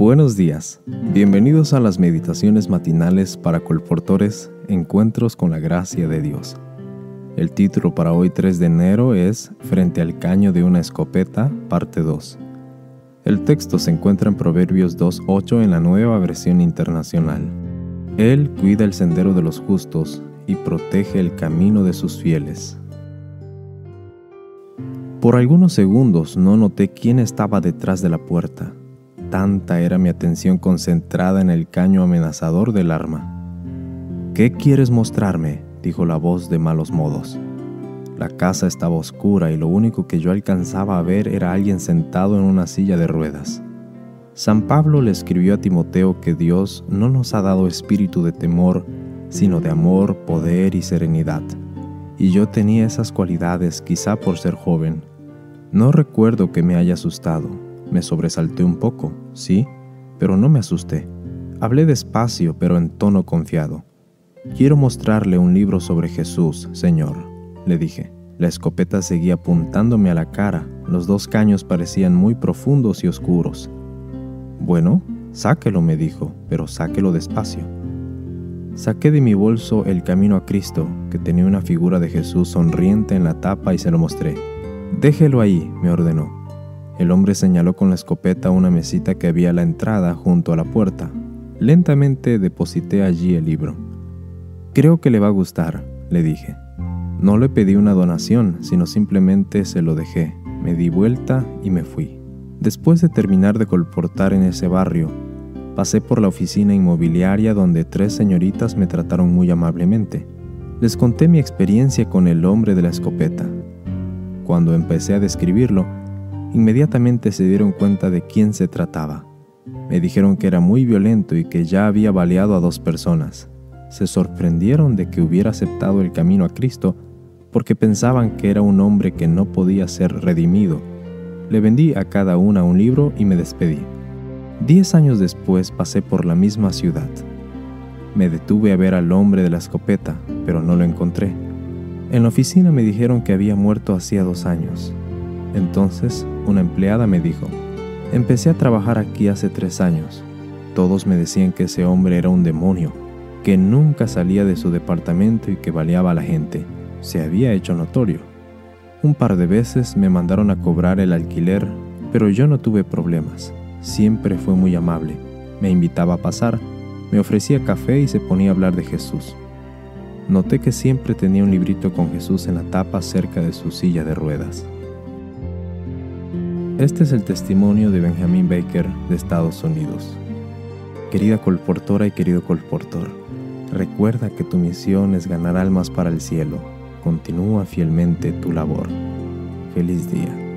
Buenos días, bienvenidos a las meditaciones matinales para colportores, Encuentros con la Gracia de Dios. El título para hoy 3 de enero es Frente al caño de una escopeta, parte 2. El texto se encuentra en Proverbios 2.8 en la nueva versión internacional. Él cuida el sendero de los justos y protege el camino de sus fieles. Por algunos segundos no noté quién estaba detrás de la puerta. Tanta era mi atención concentrada en el caño amenazador del arma. ¿Qué quieres mostrarme? dijo la voz de malos modos. La casa estaba oscura y lo único que yo alcanzaba a ver era alguien sentado en una silla de ruedas. San Pablo le escribió a Timoteo que Dios no nos ha dado espíritu de temor, sino de amor, poder y serenidad. Y yo tenía esas cualidades quizá por ser joven. No recuerdo que me haya asustado. Me sobresalté un poco, sí, pero no me asusté. Hablé despacio, pero en tono confiado. Quiero mostrarle un libro sobre Jesús, Señor, le dije. La escopeta seguía apuntándome a la cara, los dos caños parecían muy profundos y oscuros. Bueno, sáquelo, me dijo, pero sáquelo despacio. Saqué de mi bolso el camino a Cristo, que tenía una figura de Jesús sonriente en la tapa y se lo mostré. Déjelo ahí, me ordenó. El hombre señaló con la escopeta una mesita que había a la entrada junto a la puerta. Lentamente deposité allí el libro. Creo que le va a gustar, le dije. No le pedí una donación, sino simplemente se lo dejé. Me di vuelta y me fui. Después de terminar de colportar en ese barrio, pasé por la oficina inmobiliaria donde tres señoritas me trataron muy amablemente. Les conté mi experiencia con el hombre de la escopeta. Cuando empecé a describirlo, inmediatamente se dieron cuenta de quién se trataba. Me dijeron que era muy violento y que ya había baleado a dos personas se sorprendieron de que hubiera aceptado el camino a Cristo porque pensaban que era un hombre que no podía ser redimido. Le vendí a cada una un libro y me despedí. Diez años después pasé por la misma ciudad. Me detuve a ver al hombre de la escopeta, pero no lo encontré. En la oficina me dijeron que había muerto hacía dos años. Entonces una empleada me dijo, empecé a trabajar aquí hace tres años. Todos me decían que ese hombre era un demonio que nunca salía de su departamento y que baleaba a la gente. Se había hecho notorio. Un par de veces me mandaron a cobrar el alquiler, pero yo no tuve problemas. Siempre fue muy amable. Me invitaba a pasar, me ofrecía café y se ponía a hablar de Jesús. Noté que siempre tenía un librito con Jesús en la tapa cerca de su silla de ruedas. Este es el testimonio de Benjamin Baker de Estados Unidos. Querida colportora y querido colportor, recuerda que tu misión es ganar almas para el cielo. Continúa fielmente tu labor. Feliz día.